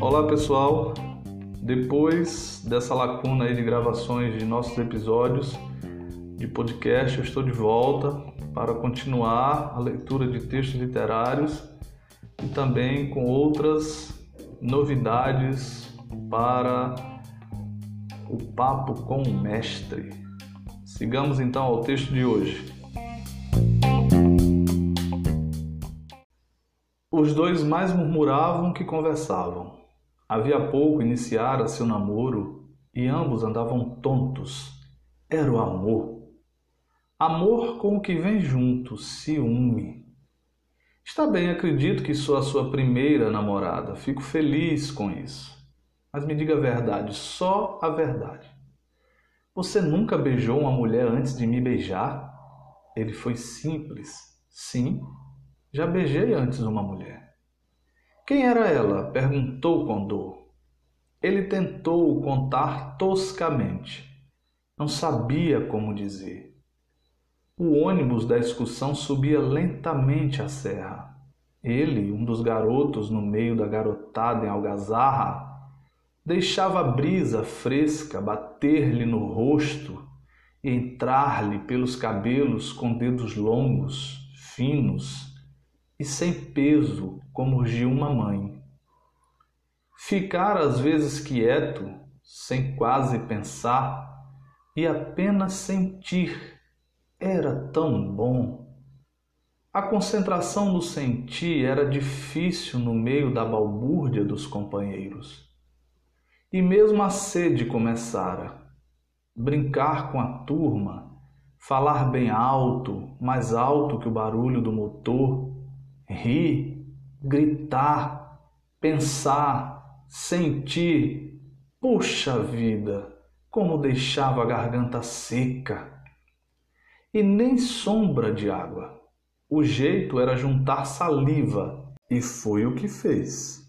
Olá pessoal, depois dessa lacuna aí de gravações de nossos episódios de podcast, eu estou de volta para continuar a leitura de textos literários e também com outras novidades para o papo com o mestre. Sigamos então ao texto de hoje. Os dois mais murmuravam que conversavam. Havia pouco iniciara seu namoro e ambos andavam tontos. Era o amor. Amor com o que vem junto, ciúme. Está bem, acredito que sou a sua primeira namorada. Fico feliz com isso. Mas me diga a verdade, só a verdade. Você nunca beijou uma mulher antes de me beijar? Ele foi simples. Sim, já beijei antes uma mulher. Quem era ela? perguntou com dor. Ele tentou contar toscamente. Não sabia como dizer. O ônibus da excursão subia lentamente a serra. Ele, um dos garotos no meio da garotada em algazarra, deixava a brisa fresca bater-lhe no rosto e entrar-lhe pelos cabelos com dedos longos, finos, e sem peso como de uma mãe. Ficar às vezes quieto, sem quase pensar, e apenas sentir era tão bom. A concentração no sentir era difícil no meio da balbúrdia dos companheiros. E mesmo a sede começara. Brincar com a turma, falar bem alto, mais alto que o barulho do motor, rir, gritar, pensar, sentir. Puxa vida, como deixava a garganta seca! E nem sombra de água. O jeito era juntar saliva, e foi o que fez.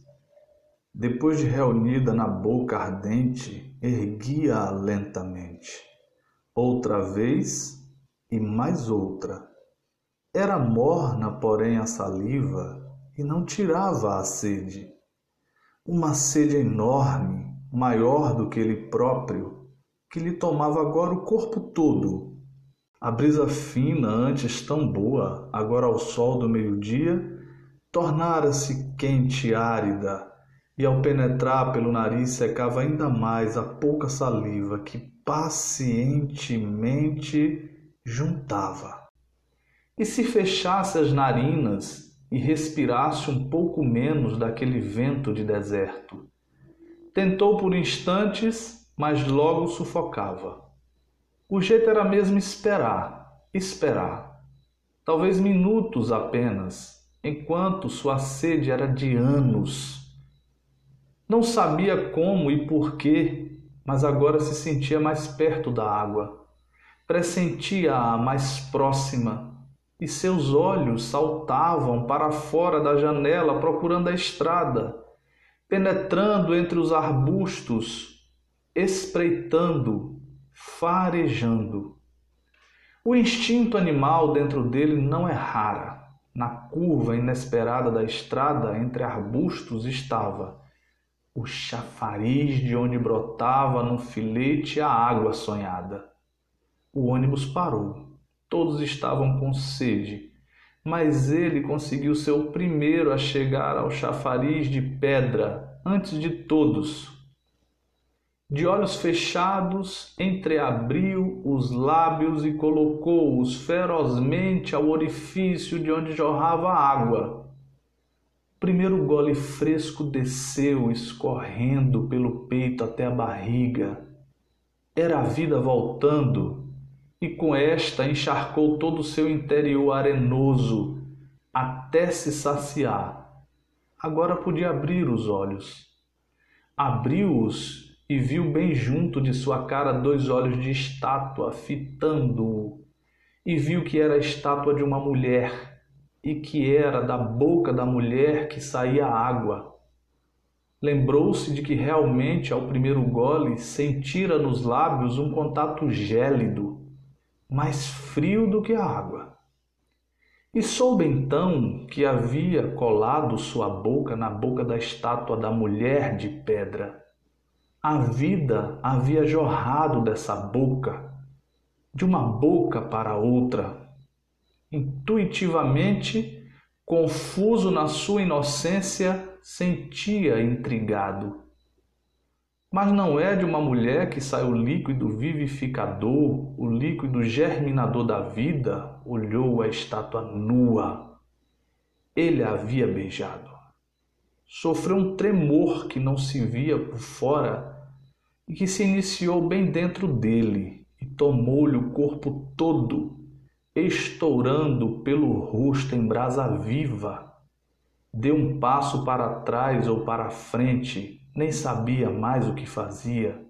Depois de reunida na boca ardente, erguia-a lentamente. Outra vez e mais outra era morna, porém, a saliva e não tirava a sede. Uma sede enorme, maior do que ele próprio, que lhe tomava agora o corpo todo. A brisa fina, antes tão boa, agora ao sol do meio-dia, tornara-se quente e árida, e ao penetrar pelo nariz secava ainda mais a pouca saliva que pacientemente juntava e se fechasse as narinas e respirasse um pouco menos daquele vento de deserto. Tentou por instantes, mas logo sufocava. O jeito era mesmo esperar, esperar. Talvez minutos apenas, enquanto sua sede era de anos. Não sabia como e por quê, mas agora se sentia mais perto da água. Pressentia-a mais próxima e seus olhos saltavam para fora da janela procurando a estrada, penetrando entre os arbustos, espreitando, farejando. O instinto animal dentro dele não errara. Na curva inesperada da estrada entre arbustos estava o chafariz de onde brotava no filete a água sonhada. O ônibus parou. Todos estavam com sede, mas ele conseguiu ser o primeiro a chegar ao chafariz de pedra antes de todos. De olhos fechados, entreabriu os lábios e colocou-os ferozmente ao orifício de onde jorrava água. O primeiro gole fresco desceu, escorrendo pelo peito até a barriga. Era a vida voltando e com esta encharcou todo o seu interior arenoso até se saciar. Agora podia abrir os olhos. Abriu-os e viu bem junto de sua cara dois olhos de estátua fitando-o, e viu que era a estátua de uma mulher, e que era da boca da mulher que saía água. Lembrou-se de que realmente, ao primeiro gole, sentira nos lábios um contato gélido mais frio do que a água. E soube então que havia colado sua boca na boca da estátua da mulher de pedra. A vida havia jorrado dessa boca, de uma boca para outra. Intuitivamente, confuso na sua inocência, sentia intrigado. Mas não é de uma mulher que sai o líquido vivificador, o líquido germinador da vida, olhou a estátua nua. Ele a havia beijado. Sofreu um tremor que não se via por fora e que se iniciou bem dentro dele e tomou-lhe o corpo todo, estourando pelo rosto em brasa viva. Deu um passo para trás ou para frente nem sabia mais o que fazia.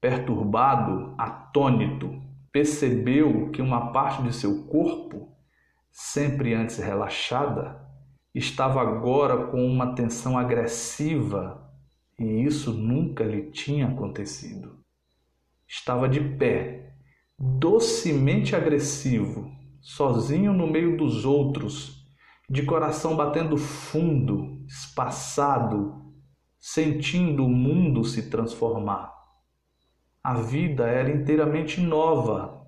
Perturbado, atônito, percebeu que uma parte de seu corpo, sempre antes relaxada, estava agora com uma tensão agressiva e isso nunca lhe tinha acontecido. Estava de pé, docemente agressivo, sozinho no meio dos outros, de coração batendo fundo, espaçado, sentindo o mundo se transformar. A vida era inteiramente nova,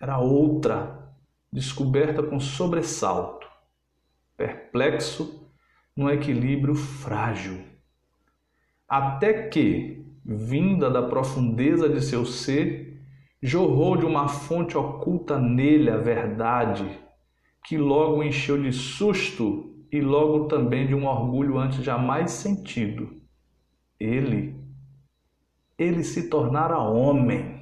era outra, descoberta com sobressalto, perplexo num equilíbrio frágil. Até que, vinda da profundeza de seu ser, jorrou de uma fonte oculta nele a verdade, que logo encheu de susto e logo também de um orgulho antes jamais sentido ele, ele se tornara homem.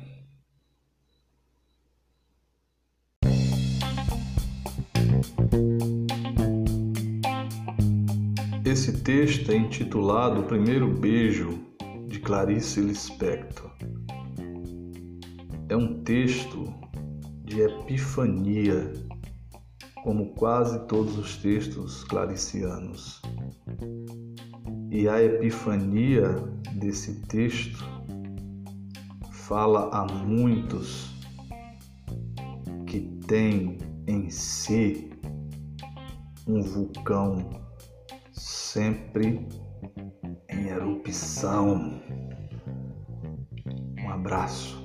Esse texto é intitulado O Primeiro Beijo, de Clarice Lispector. É um texto de epifania, como quase todos os textos claricianos. E a epifania desse texto fala a muitos que têm em si um vulcão sempre em erupção. Um abraço.